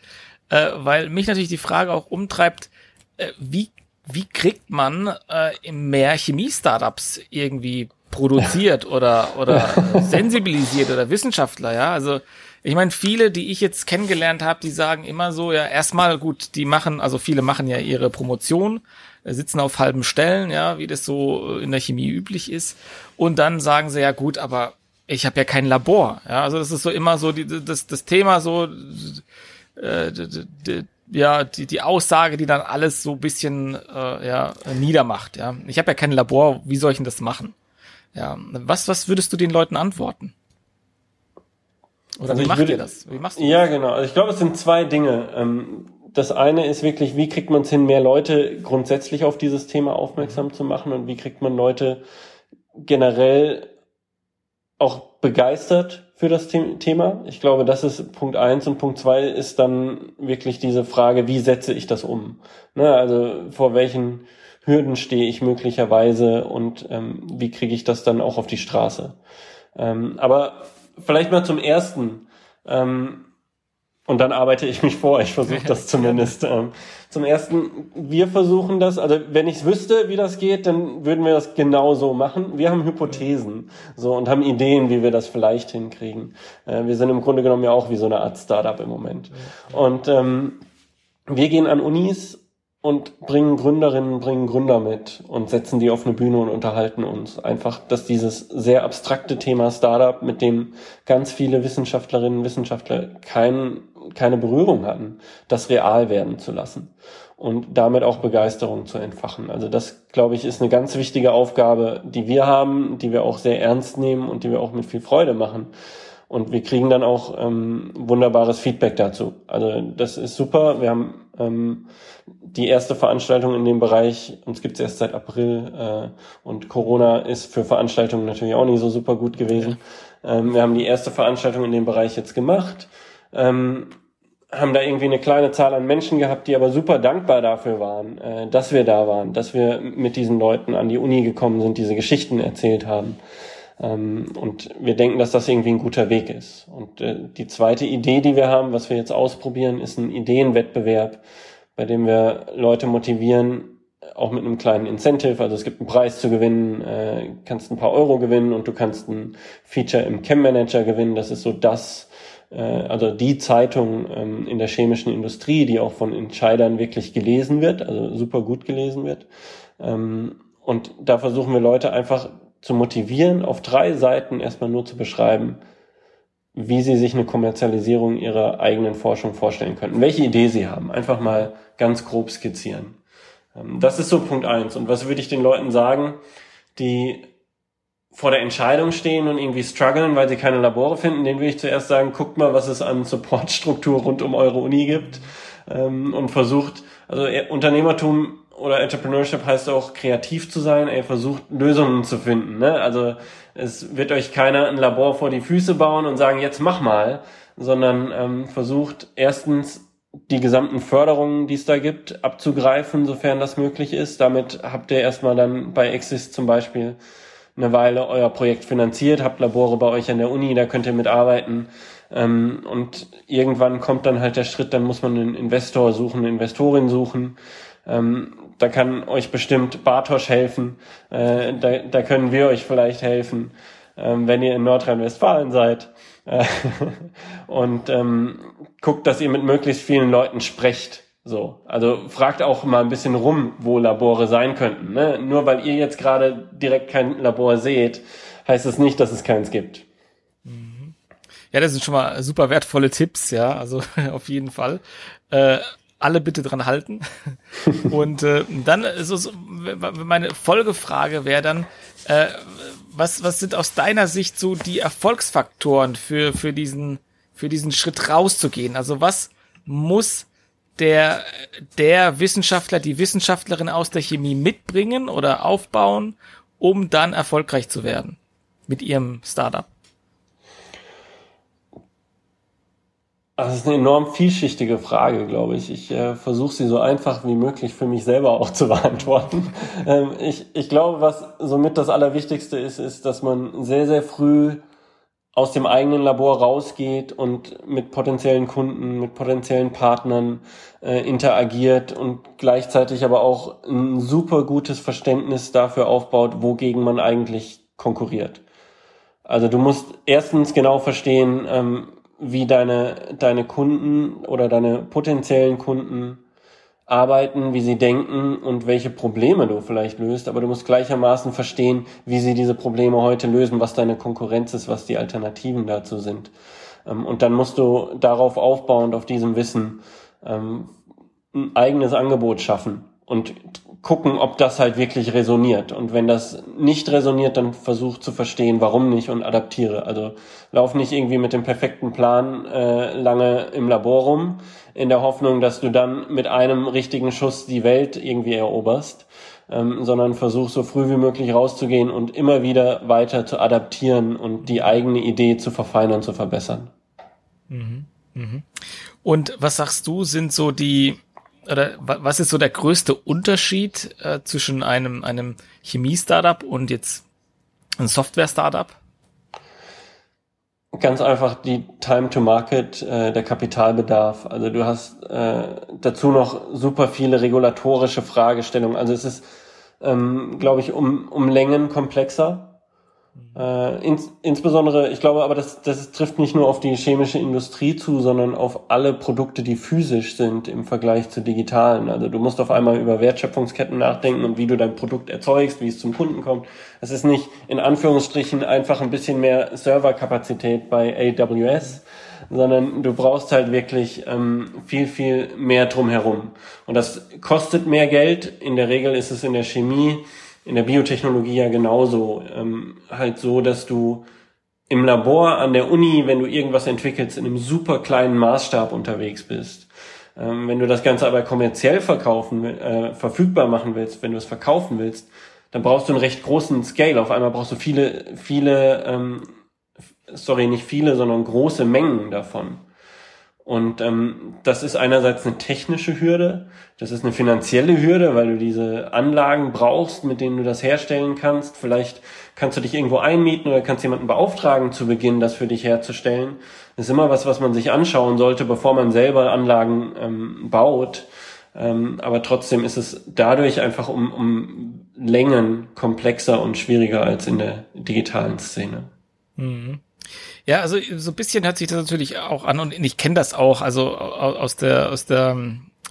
äh, weil mich natürlich die Frage auch umtreibt, äh, wie, wie kriegt man äh, mehr Chemie-Startups irgendwie produziert oder, oder sensibilisiert oder Wissenschaftler, ja? Also ich meine, viele, die ich jetzt kennengelernt habe, die sagen immer so, ja, erstmal gut, die machen, also viele machen ja ihre Promotion, äh, sitzen auf halben Stellen, ja, wie das so in der Chemie üblich ist. Und dann sagen sie, ja gut, aber ich habe ja kein Labor. Ja, also das ist so immer so die, das, das Thema so, äh, die, die, ja, die, die Aussage, die dann alles so bisschen äh, ja, niedermacht. Ja, ich habe ja kein Labor. Wie soll ich denn das machen? Ja, was was würdest du den Leuten antworten? Oder also wie macht würde, ihr das? Wie machst du ja, das? genau. Also ich glaube, es sind zwei Dinge. Ähm, das eine ist wirklich, wie kriegt man es hin, mehr Leute grundsätzlich auf dieses Thema aufmerksam zu machen und wie kriegt man Leute generell auch begeistert für das Thema. Ich glaube, das ist Punkt eins und Punkt zwei ist dann wirklich diese Frage, wie setze ich das um? Ne, also vor welchen Hürden stehe ich möglicherweise und ähm, wie kriege ich das dann auch auf die Straße? Ähm, aber vielleicht mal zum ersten. Ähm, und dann arbeite ich mich vor. Ich versuche das zumindest. Ähm, zum ersten, wir versuchen das. Also wenn ich wüsste, wie das geht, dann würden wir das genau so machen. Wir haben Hypothesen so und haben Ideen, wie wir das vielleicht hinkriegen. Äh, wir sind im Grunde genommen ja auch wie so eine Art Startup im Moment. Und ähm, wir gehen an Unis und bringen Gründerinnen, bringen Gründer mit und setzen die auf eine Bühne und unterhalten uns. Einfach, dass dieses sehr abstrakte Thema Startup, mit dem ganz viele Wissenschaftlerinnen und Wissenschaftler kein, keine Berührung hatten, das real werden zu lassen und damit auch Begeisterung zu entfachen. Also das, glaube ich, ist eine ganz wichtige Aufgabe, die wir haben, die wir auch sehr ernst nehmen und die wir auch mit viel Freude machen. Und wir kriegen dann auch ähm, wunderbares Feedback dazu. Also das ist super. Wir haben ähm, die erste Veranstaltung in dem Bereich, uns gibt es erst seit April äh, und Corona ist für Veranstaltungen natürlich auch nicht so super gut gewesen. Ähm, wir haben die erste Veranstaltung in dem Bereich jetzt gemacht. Ähm, haben da irgendwie eine kleine Zahl an Menschen gehabt, die aber super dankbar dafür waren, äh, dass wir da waren, dass wir mit diesen Leuten an die Uni gekommen sind, diese Geschichten erzählt haben. Ähm, und wir denken, dass das irgendwie ein guter Weg ist. Und äh, die zweite Idee, die wir haben, was wir jetzt ausprobieren, ist ein Ideenwettbewerb, bei dem wir Leute motivieren, auch mit einem kleinen Incentive. Also es gibt einen Preis zu gewinnen, äh, kannst ein paar Euro gewinnen und du kannst ein Feature im Chem Manager gewinnen. Das ist so das, äh, also die Zeitung ähm, in der chemischen Industrie, die auch von Entscheidern wirklich gelesen wird, also super gut gelesen wird. Ähm, und da versuchen wir Leute einfach zu motivieren, auf drei Seiten erstmal nur zu beschreiben, wie sie sich eine Kommerzialisierung ihrer eigenen Forschung vorstellen könnten, welche Idee sie haben. Einfach mal ganz grob skizzieren. Ähm, das ist so Punkt eins. Und was würde ich den Leuten sagen, die vor der Entscheidung stehen und irgendwie strugglen, weil sie keine Labore finden, denen würde ich zuerst sagen, guckt mal, was es an Supportstruktur rund um eure Uni gibt ähm, und versucht, also Unternehmertum oder Entrepreneurship heißt auch kreativ zu sein. Er versucht Lösungen zu finden. Ne? Also es wird euch keiner ein Labor vor die Füße bauen und sagen, jetzt mach mal, sondern ähm, versucht erstens die gesamten Förderungen, die es da gibt, abzugreifen, sofern das möglich ist. Damit habt ihr erstmal dann bei Exist zum Beispiel eine Weile euer Projekt finanziert, habt Labore bei euch an der Uni, da könnt ihr mitarbeiten. Ähm, und irgendwann kommt dann halt der Schritt, dann muss man einen Investor suchen, eine Investorin suchen. Ähm, da kann euch bestimmt Bartosch helfen. Äh, da, da können wir euch vielleicht helfen, ähm, wenn ihr in Nordrhein-Westfalen seid. Äh, und ähm, guckt, dass ihr mit möglichst vielen Leuten sprecht. So, also fragt auch mal ein bisschen rum, wo Labore sein könnten. Ne? Nur weil ihr jetzt gerade direkt kein Labor seht, heißt es das nicht, dass es keins gibt. Mhm. Ja, das sind schon mal super wertvolle Tipps, ja, also auf jeden Fall. Äh, alle bitte dran halten. Und äh, dann so, so meine Folgefrage wäre dann, äh, was, was sind aus deiner Sicht so die Erfolgsfaktoren für, für, diesen, für diesen Schritt rauszugehen? Also was muss der, der Wissenschaftler, die Wissenschaftlerin aus der Chemie mitbringen oder aufbauen, um dann erfolgreich zu werden mit ihrem Startup? Das ist eine enorm vielschichtige Frage, glaube ich. Ich äh, versuche sie so einfach wie möglich für mich selber auch zu beantworten. Ähm, ich, ich glaube, was somit das Allerwichtigste ist, ist, dass man sehr, sehr früh aus dem eigenen Labor rausgeht und mit potenziellen Kunden, mit potenziellen Partnern äh, interagiert und gleichzeitig aber auch ein super gutes Verständnis dafür aufbaut, wogegen man eigentlich konkurriert. Also du musst erstens genau verstehen, ähm, wie deine, deine Kunden oder deine potenziellen Kunden arbeiten, wie sie denken und welche Probleme du vielleicht löst, aber du musst gleichermaßen verstehen, wie sie diese Probleme heute lösen, was deine Konkurrenz ist, was die Alternativen dazu sind. Ähm, und dann musst du darauf aufbauend, auf diesem Wissen, ähm, ein eigenes Angebot schaffen und gucken, ob das halt wirklich resoniert. Und wenn das nicht resoniert, dann versuch zu verstehen, warum nicht und adaptiere. Also lauf nicht irgendwie mit dem perfekten Plan äh, lange im Labor rum, in der Hoffnung, dass du dann mit einem richtigen Schuss die Welt irgendwie eroberst, ähm, sondern versuch so früh wie möglich rauszugehen und immer wieder weiter zu adaptieren und die eigene Idee zu verfeinern, zu verbessern. Mhm. Mhm. Und was sagst du, sind so die, oder was ist so der größte Unterschied äh, zwischen einem, einem Chemie-Startup und jetzt ein Software-Startup? Ganz einfach die Time to Market, äh, der Kapitalbedarf. Also du hast äh, dazu noch super viele regulatorische Fragestellungen. Also es ist, ähm, glaube ich, um, um Längen komplexer. Äh, ins, insbesondere, ich glaube aber, das, das trifft nicht nur auf die chemische Industrie zu, sondern auf alle Produkte, die physisch sind im Vergleich zu digitalen. Also du musst auf einmal über Wertschöpfungsketten nachdenken und wie du dein Produkt erzeugst, wie es zum Kunden kommt. Es ist nicht in Anführungsstrichen einfach ein bisschen mehr Serverkapazität bei AWS, sondern du brauchst halt wirklich ähm, viel, viel mehr drumherum. Und das kostet mehr Geld. In der Regel ist es in der Chemie in der Biotechnologie ja genauso. Ähm, halt so, dass du im Labor an der Uni, wenn du irgendwas entwickelst, in einem super kleinen Maßstab unterwegs bist. Ähm, wenn du das Ganze aber kommerziell verkaufen, äh, verfügbar machen willst, wenn du es verkaufen willst, dann brauchst du einen recht großen Scale. Auf einmal brauchst du viele, viele, ähm, sorry, nicht viele, sondern große Mengen davon. Und ähm, das ist einerseits eine technische Hürde, das ist eine finanzielle Hürde, weil du diese Anlagen brauchst, mit denen du das herstellen kannst. Vielleicht kannst du dich irgendwo einmieten oder kannst jemanden beauftragen zu Beginn, das für dich herzustellen. Das ist immer was, was man sich anschauen sollte, bevor man selber Anlagen ähm, baut. Ähm, aber trotzdem ist es dadurch einfach um, um Längen komplexer und schwieriger als in der digitalen Szene. Mhm. Ja, also so ein bisschen hört sich das natürlich auch an und ich kenne das auch, also aus der aus der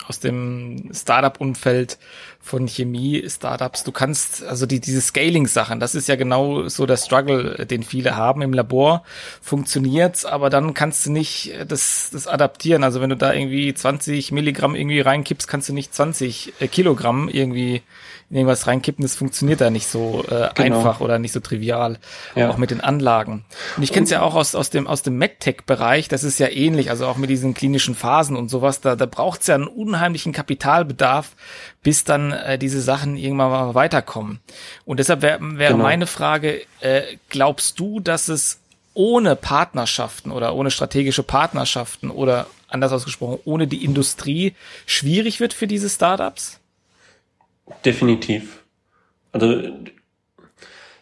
aus dem Startup-Umfeld von Chemie-Startups. Du kannst, also die, diese Scaling-Sachen, das ist ja genau so der Struggle, den viele haben im Labor. Funktioniert's, aber dann kannst du nicht das, das adaptieren. Also wenn du da irgendwie 20 Milligramm irgendwie reinkippst, kannst du nicht 20 äh, Kilogramm irgendwie in irgendwas reinkippen, das funktioniert da nicht so äh, genau. einfach oder nicht so trivial, ja. auch mit den Anlagen. Und ich kenne es ja auch aus, aus dem, aus dem MedTech-Bereich, das ist ja ähnlich, also auch mit diesen klinischen Phasen und sowas, da, da braucht es ja einen unheimlichen Kapitalbedarf, bis dann äh, diese Sachen irgendwann mal weiterkommen. Und deshalb wäre wär genau. meine Frage, äh, glaubst du, dass es ohne Partnerschaften oder ohne strategische Partnerschaften oder anders ausgesprochen, ohne die Industrie schwierig wird für diese Startups? Definitiv. Also,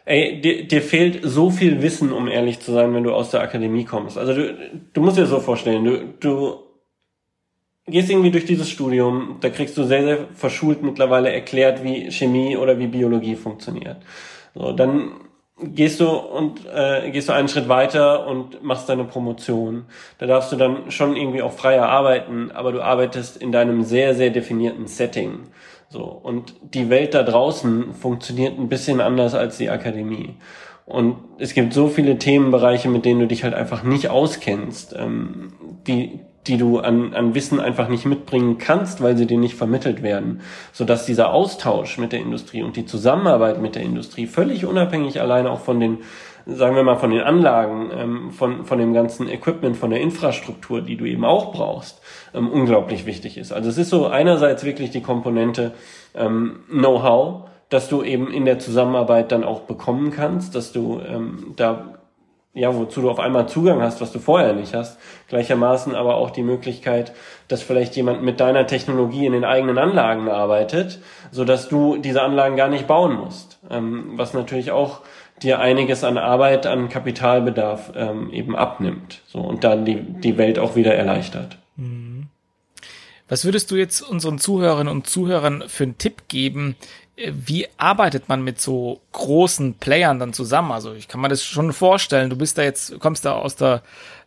ey, dir, dir fehlt so viel Wissen, um ehrlich zu sein, wenn du aus der Akademie kommst. Also du, du musst dir so vorstellen, du, du gehst irgendwie durch dieses Studium, da kriegst du sehr, sehr verschult mittlerweile erklärt, wie Chemie oder wie Biologie funktioniert. So, dann gehst du und äh, gehst du einen Schritt weiter und machst deine Promotion. Da darfst du dann schon irgendwie auch freier arbeiten, aber du arbeitest in deinem sehr, sehr definierten Setting. So. Und die Welt da draußen funktioniert ein bisschen anders als die Akademie. Und es gibt so viele Themenbereiche, mit denen du dich halt einfach nicht auskennst, ähm, die, die du an, an Wissen einfach nicht mitbringen kannst, weil sie dir nicht vermittelt werden, sodass dieser Austausch mit der Industrie und die Zusammenarbeit mit der Industrie völlig unabhängig alleine auch von den sagen wir mal, von den Anlagen, ähm, von, von dem ganzen Equipment, von der Infrastruktur, die du eben auch brauchst, ähm, unglaublich wichtig ist. Also es ist so einerseits wirklich die Komponente ähm, Know-how, dass du eben in der Zusammenarbeit dann auch bekommen kannst, dass du ähm, da ja, wozu du auf einmal Zugang hast, was du vorher nicht hast. Gleichermaßen aber auch die Möglichkeit, dass vielleicht jemand mit deiner Technologie in den eigenen Anlagen arbeitet, so dass du diese Anlagen gar nicht bauen musst. Ähm, was natürlich auch dir einiges an Arbeit, an Kapitalbedarf ähm, eben abnimmt. So und dann die, die Welt auch wieder erleichtert. Mhm. Was würdest du jetzt unseren Zuhörerinnen und Zuhörern für einen Tipp geben? Wie arbeitet man mit so großen Playern dann zusammen? Also ich kann mir das schon vorstellen. Du bist da jetzt, kommst da aus der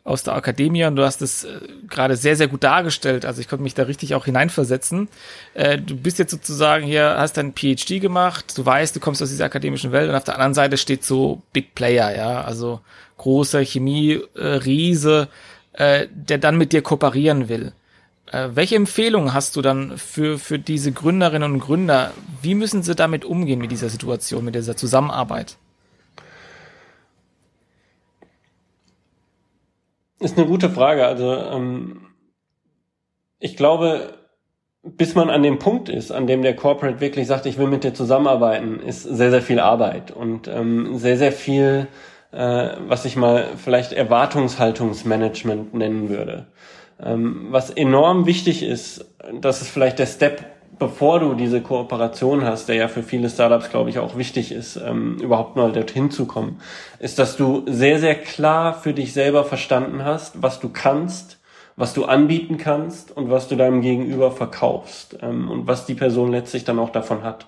aus der Akademie und du hast es äh, gerade sehr, sehr gut dargestellt. Also ich konnte mich da richtig auch hineinversetzen. Äh, du bist jetzt sozusagen hier, hast dein PhD gemacht, du weißt, du kommst aus dieser akademischen Welt und auf der anderen Seite steht so Big Player, ja, also großer Chemie-Riese, äh, der dann mit dir kooperieren will. Äh, welche Empfehlungen hast du dann für, für diese Gründerinnen und Gründer? Wie müssen sie damit umgehen mit dieser Situation, mit dieser Zusammenarbeit? Ist eine gute Frage. Also ähm, ich glaube, bis man an dem Punkt ist, an dem der Corporate wirklich sagt, ich will mit dir zusammenarbeiten, ist sehr, sehr viel Arbeit und ähm, sehr, sehr viel, äh, was ich mal vielleicht Erwartungshaltungsmanagement nennen würde. Ähm, was enorm wichtig ist, das ist vielleicht der Step, bevor du diese Kooperation hast, der ja für viele Startups, glaube ich, auch wichtig ist, ähm, überhaupt mal dorthin zu kommen, ist, dass du sehr, sehr klar für dich selber verstanden hast, was du kannst, was du anbieten kannst und was du deinem Gegenüber verkaufst ähm, und was die Person letztlich dann auch davon hat.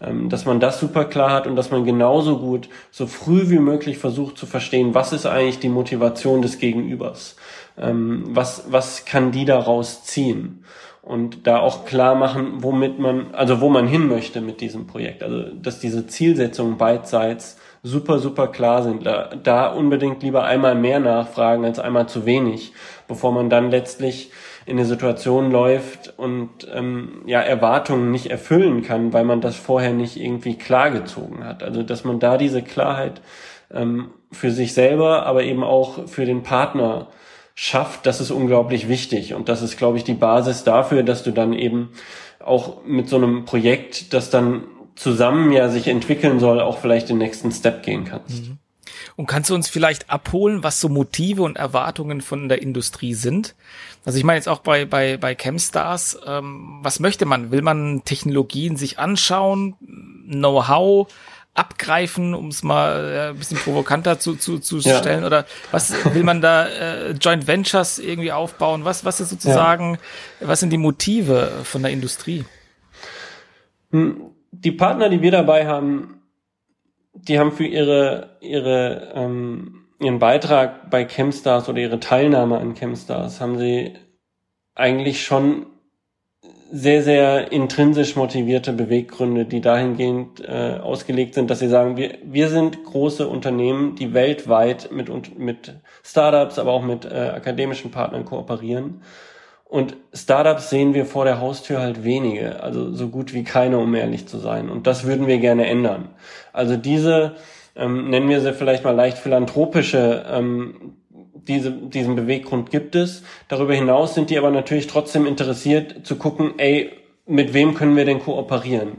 Ähm, dass man das super klar hat und dass man genauso gut so früh wie möglich versucht zu verstehen, was ist eigentlich die Motivation des Gegenübers, ähm, was, was kann die daraus ziehen und da auch klar machen, womit man, also wo man hin möchte mit diesem Projekt. Also dass diese Zielsetzungen beidseits super, super klar sind. Da, da unbedingt lieber einmal mehr nachfragen als einmal zu wenig, bevor man dann letztlich in eine Situation läuft und ähm, ja Erwartungen nicht erfüllen kann, weil man das vorher nicht irgendwie klargezogen hat. Also dass man da diese Klarheit ähm, für sich selber, aber eben auch für den Partner schafft, das ist unglaublich wichtig. Und das ist, glaube ich, die Basis dafür, dass du dann eben auch mit so einem Projekt, das dann zusammen ja sich entwickeln soll, auch vielleicht den nächsten Step gehen kannst. Mhm. Und kannst du uns vielleicht abholen, was so Motive und Erwartungen von der Industrie sind? Also ich meine jetzt auch bei, bei, bei Chemstars, ähm, was möchte man? Will man Technologien sich anschauen, Know-how abgreifen, um es mal äh, ein bisschen provokanter zu, zu, zu ja. stellen? Oder was will man da äh, Joint Ventures irgendwie aufbauen? Was, was ist sozusagen, ja. was sind die Motive von der Industrie? Hm die Partner, die wir dabei haben, die haben für ihre, ihre, ähm, ihren Beitrag bei Chemstars oder ihre Teilnahme an Chemstars, haben sie eigentlich schon sehr, sehr intrinsisch motivierte Beweggründe, die dahingehend äh, ausgelegt sind, dass sie sagen, wir, wir sind große Unternehmen, die weltweit mit, mit Startups, aber auch mit äh, akademischen Partnern kooperieren. Und Startups sehen wir vor der Haustür halt wenige, also so gut wie keine, um ehrlich zu sein. Und das würden wir gerne ändern. Also diese, ähm, nennen wir sie vielleicht mal leicht philanthropische, ähm, diese, diesen Beweggrund gibt es. Darüber hinaus sind die aber natürlich trotzdem interessiert zu gucken, ey, mit wem können wir denn kooperieren?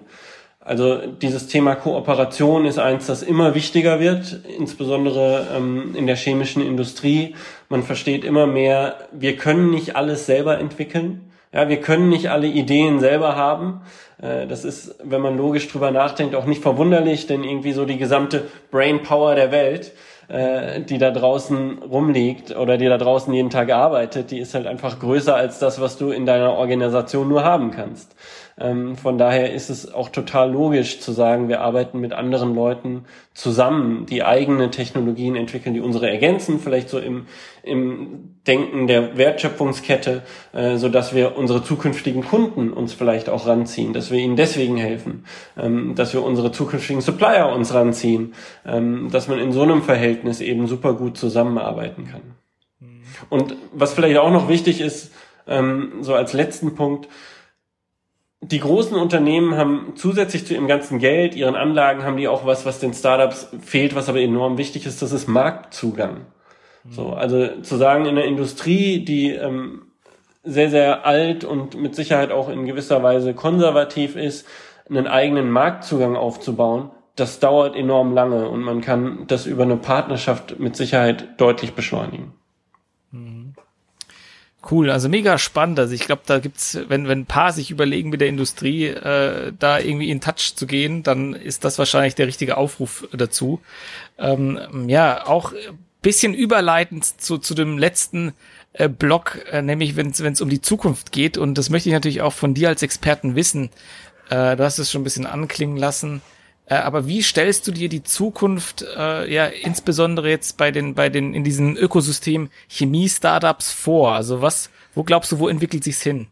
Also dieses Thema Kooperation ist eins, das immer wichtiger wird, insbesondere ähm, in der chemischen Industrie. Man versteht immer mehr, wir können nicht alles selber entwickeln. Ja, wir können nicht alle Ideen selber haben. Äh, das ist, wenn man logisch drüber nachdenkt, auch nicht verwunderlich, denn irgendwie so die gesamte Brain Power der Welt, äh, die da draußen rumliegt oder die da draußen jeden Tag arbeitet, die ist halt einfach größer als das, was du in deiner Organisation nur haben kannst. Ähm, von daher ist es auch total logisch zu sagen, wir arbeiten mit anderen Leuten zusammen, die eigene Technologien entwickeln, die unsere ergänzen, vielleicht so im, im Denken der Wertschöpfungskette, äh, so dass wir unsere zukünftigen Kunden uns vielleicht auch ranziehen, dass wir ihnen deswegen helfen, ähm, dass wir unsere zukünftigen Supplier uns ranziehen, ähm, dass man in so einem Verhältnis eben super gut zusammenarbeiten kann. Mhm. Und was vielleicht auch noch wichtig ist, ähm, so als letzten Punkt, die großen Unternehmen haben zusätzlich zu ihrem ganzen Geld, ihren Anlagen, haben die auch was, was den Startups fehlt, was aber enorm wichtig ist, das ist Marktzugang. Mhm. So, also zu sagen, in der Industrie, die ähm, sehr, sehr alt und mit Sicherheit auch in gewisser Weise konservativ ist, einen eigenen Marktzugang aufzubauen, das dauert enorm lange und man kann das über eine Partnerschaft mit Sicherheit deutlich beschleunigen. Cool, also mega spannend. Also ich glaube, da gibt's, wenn wenn ein paar sich überlegen, mit der Industrie äh, da irgendwie in Touch zu gehen, dann ist das wahrscheinlich der richtige Aufruf dazu. Ähm, ja, auch bisschen überleitend zu zu dem letzten äh, Block, äh, nämlich wenn es um die Zukunft geht. Und das möchte ich natürlich auch von dir als Experten wissen. Äh, du hast es schon ein bisschen anklingen lassen. Äh, aber wie stellst du dir die Zukunft, äh, ja, insbesondere jetzt bei den, bei den, in diesem Ökosystem Chemie-Startups vor? Also was, wo glaubst du, wo entwickelt sich's hin?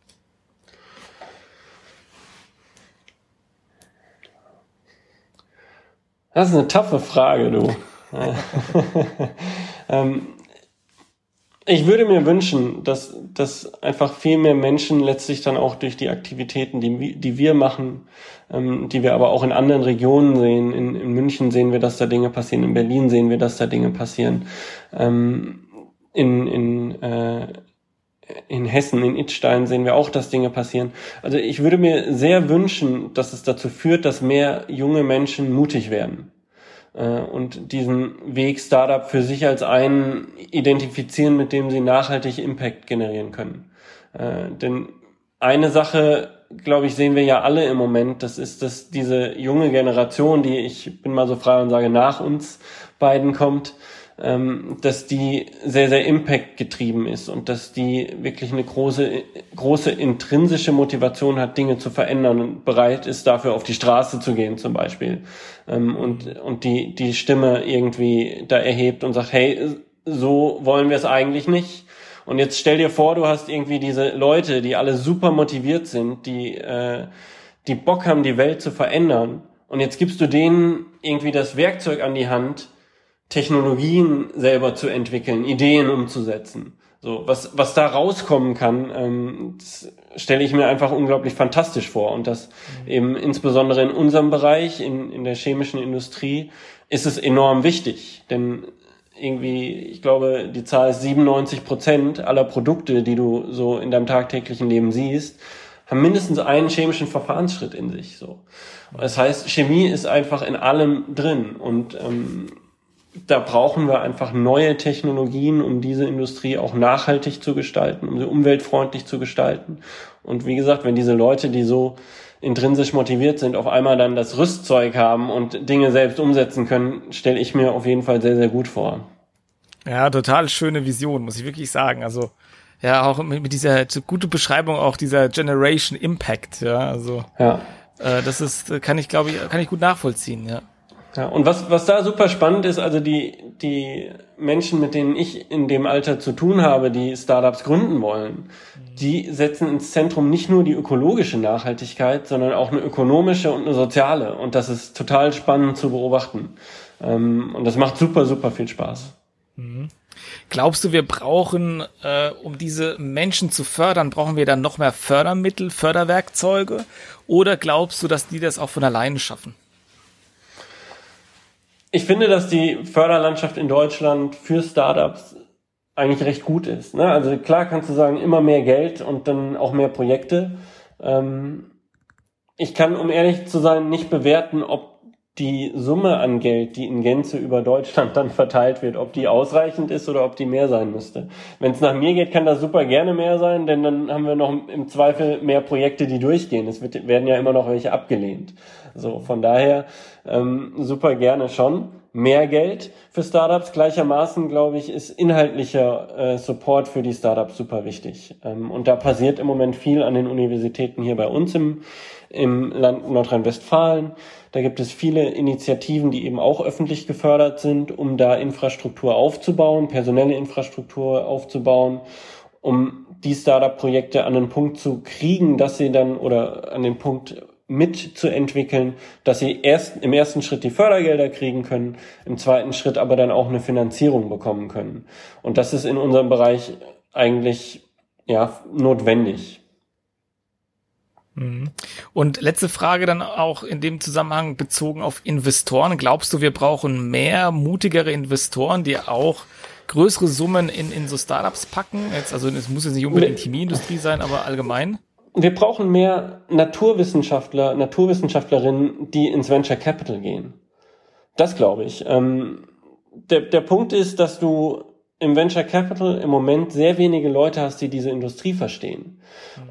Das ist eine taffe Frage, du. ähm, ich würde mir wünschen, dass, dass einfach viel mehr Menschen letztlich dann auch durch die Aktivitäten, die, die wir machen, ähm, die wir aber auch in anderen Regionen sehen, in, in München sehen wir, dass da Dinge passieren, in Berlin sehen wir, dass da Dinge passieren, ähm, in, in, äh, in Hessen, in Itstein sehen wir auch, dass Dinge passieren. Also ich würde mir sehr wünschen, dass es dazu führt, dass mehr junge Menschen mutig werden und diesen Weg Startup für sich als einen identifizieren, mit dem sie nachhaltig Impact generieren können. Äh, denn eine Sache, glaube ich, sehen wir ja alle im Moment, das ist, dass diese junge Generation, die ich bin mal so frei und sage, nach uns beiden kommt, ähm, dass die sehr, sehr Impact getrieben ist und dass die wirklich eine große, große intrinsische Motivation hat, Dinge zu verändern und bereit ist, dafür auf die Straße zu gehen zum Beispiel. Ähm, und, und die, die Stimme irgendwie da erhebt und sagt, hey, so wollen wir es eigentlich nicht. Und jetzt stell dir vor, du hast irgendwie diese Leute, die alle super motiviert sind, die, äh, die Bock haben, die Welt zu verändern. Und jetzt gibst du denen irgendwie das Werkzeug an die Hand, Technologien selber zu entwickeln, Ideen umzusetzen. So, was, was da rauskommen kann, ähm, das stelle ich mir einfach unglaublich fantastisch vor. Und das mhm. eben insbesondere in unserem Bereich, in, in der chemischen Industrie, ist es enorm wichtig. Denn irgendwie, ich glaube, die Zahl ist 97 Prozent aller Produkte, die du so in deinem tagtäglichen Leben siehst, haben mindestens einen chemischen Verfahrensschritt in sich. So, das heißt, Chemie ist einfach in allem drin und ähm, da brauchen wir einfach neue Technologien, um diese Industrie auch nachhaltig zu gestalten, um sie umweltfreundlich zu gestalten. Und wie gesagt, wenn diese Leute, die so intrinsisch motiviert sind, auf einmal dann das Rüstzeug haben und Dinge selbst umsetzen können, stelle ich mir auf jeden Fall sehr, sehr gut vor. Ja, total schöne Vision, muss ich wirklich sagen. Also ja, auch mit, dieser gute Beschreibung auch dieser Generation Impact, ja, also ja. Äh, das ist, kann ich glaube ich, kann ich gut nachvollziehen, ja. Ja, und was, was da super spannend ist, also die, die Menschen, mit denen ich in dem Alter zu tun habe, die Startups gründen wollen, die setzen ins Zentrum nicht nur die ökologische Nachhaltigkeit, sondern auch eine ökonomische und eine soziale. Und das ist total spannend zu beobachten. Ähm, und das macht super, super viel Spaß. Mhm. Glaubst du, wir brauchen, äh, um diese Menschen zu fördern, brauchen wir dann noch mehr Fördermittel, Förderwerkzeuge? Oder glaubst du, dass die das auch von alleine schaffen? Ich finde, dass die Förderlandschaft in Deutschland für Startups eigentlich recht gut ist. Ne? Also klar kannst du sagen, immer mehr Geld und dann auch mehr Projekte. Ähm, ich kann, um ehrlich zu sein, nicht bewerten, ob die Summe an Geld, die in Gänze über Deutschland dann verteilt wird, ob die ausreichend ist oder ob die mehr sein müsste. Wenn es nach mir geht, kann das super gerne mehr sein, denn dann haben wir noch im Zweifel mehr Projekte, die durchgehen. Es wird, werden ja immer noch welche abgelehnt. So, von daher ähm, super gerne schon. Mehr Geld für Startups gleichermaßen, glaube ich, ist inhaltlicher äh, Support für die Startups super wichtig. Ähm, und da passiert im Moment viel an den Universitäten hier bei uns im, im Land Nordrhein-Westfalen. Da gibt es viele Initiativen, die eben auch öffentlich gefördert sind, um da Infrastruktur aufzubauen, personelle Infrastruktur aufzubauen, um die Startup-Projekte an den Punkt zu kriegen, dass sie dann oder an den Punkt mitzuentwickeln, dass sie erst im ersten Schritt die Fördergelder kriegen können, im zweiten Schritt aber dann auch eine Finanzierung bekommen können. Und das ist in unserem Bereich eigentlich ja notwendig. Mhm. Und letzte Frage dann auch in dem Zusammenhang bezogen auf Investoren. Glaubst du, wir brauchen mehr mutigere Investoren, die auch größere Summen in, in so Startups packen? Jetzt, also es muss jetzt nicht unbedingt Chemieindustrie sein, aber allgemein? wir brauchen mehr Naturwissenschaftler, Naturwissenschaftlerinnen, die ins Venture Capital gehen. Das glaube ich. Ähm, der, der Punkt ist, dass du im Venture Capital im Moment sehr wenige Leute hast, die diese Industrie verstehen.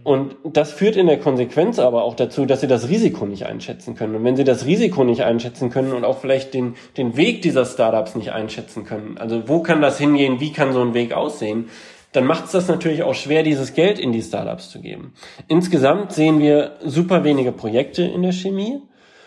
Und das führt in der Konsequenz aber auch dazu, dass sie das Risiko nicht einschätzen können. Und wenn sie das Risiko nicht einschätzen können und auch vielleicht den, den Weg dieser Startups nicht einschätzen können, also wo kann das hingehen, wie kann so ein Weg aussehen, dann macht es das natürlich auch schwer, dieses Geld in die Startups zu geben. Insgesamt sehen wir super wenige Projekte in der Chemie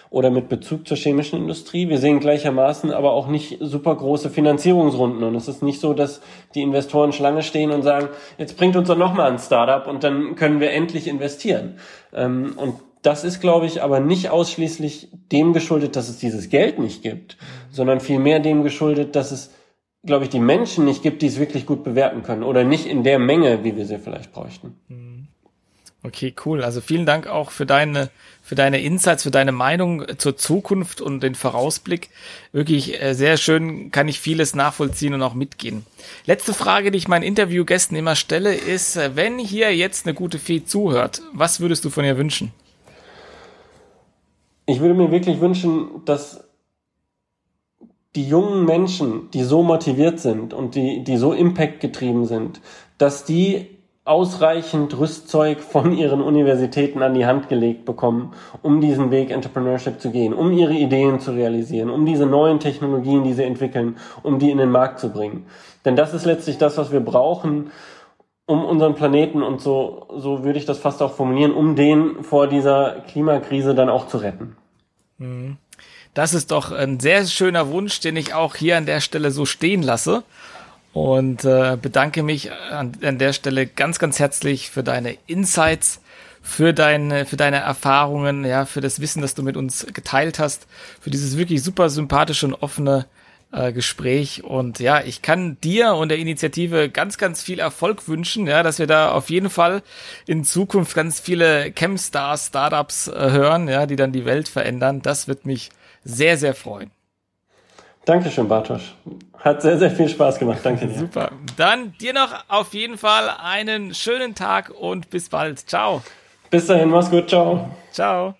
oder mit Bezug zur chemischen Industrie. Wir sehen gleichermaßen aber auch nicht super große Finanzierungsrunden. Und es ist nicht so, dass die Investoren Schlange stehen und sagen, jetzt bringt uns doch nochmal ein Startup und dann können wir endlich investieren. Ähm, und das ist, glaube ich, aber nicht ausschließlich dem geschuldet, dass es dieses Geld nicht gibt, sondern vielmehr dem geschuldet, dass es glaube ich, die Menschen nicht gibt, die es wirklich gut bewerten können oder nicht in der Menge, wie wir sie vielleicht bräuchten. Okay, cool. Also vielen Dank auch für deine, für deine Insights, für deine Meinung zur Zukunft und den Vorausblick. Wirklich äh, sehr schön, kann ich vieles nachvollziehen und auch mitgehen. Letzte Frage, die ich meinen Interviewgästen immer stelle, ist, äh, wenn hier jetzt eine gute Fee zuhört, was würdest du von ihr wünschen? Ich würde mir wirklich wünschen, dass die jungen Menschen, die so motiviert sind und die, die so impactgetrieben sind, dass die ausreichend Rüstzeug von ihren Universitäten an die Hand gelegt bekommen, um diesen Weg Entrepreneurship zu gehen, um ihre Ideen zu realisieren, um diese neuen Technologien, die sie entwickeln, um die in den Markt zu bringen. Denn das ist letztlich das, was wir brauchen, um unseren Planeten und so, so würde ich das fast auch formulieren, um den vor dieser Klimakrise dann auch zu retten. Mhm. Das ist doch ein sehr schöner Wunsch, den ich auch hier an der Stelle so stehen lasse und äh, bedanke mich an, an der Stelle ganz, ganz herzlich für deine Insights, für deine, für deine Erfahrungen, ja, für das Wissen, das du mit uns geteilt hast, für dieses wirklich super sympathische und offene äh, Gespräch. Und ja, ich kann dir und der Initiative ganz, ganz viel Erfolg wünschen, ja, dass wir da auf jeden Fall in Zukunft ganz viele Chemstars, Startups äh, hören, ja, die dann die Welt verändern. Das wird mich sehr, sehr freuen. Dankeschön, Bartosch. Hat sehr, sehr viel Spaß gemacht. Danke dir. Super. Dann dir noch auf jeden Fall einen schönen Tag und bis bald. Ciao. Bis dahin, mach's gut. Ciao. Ciao.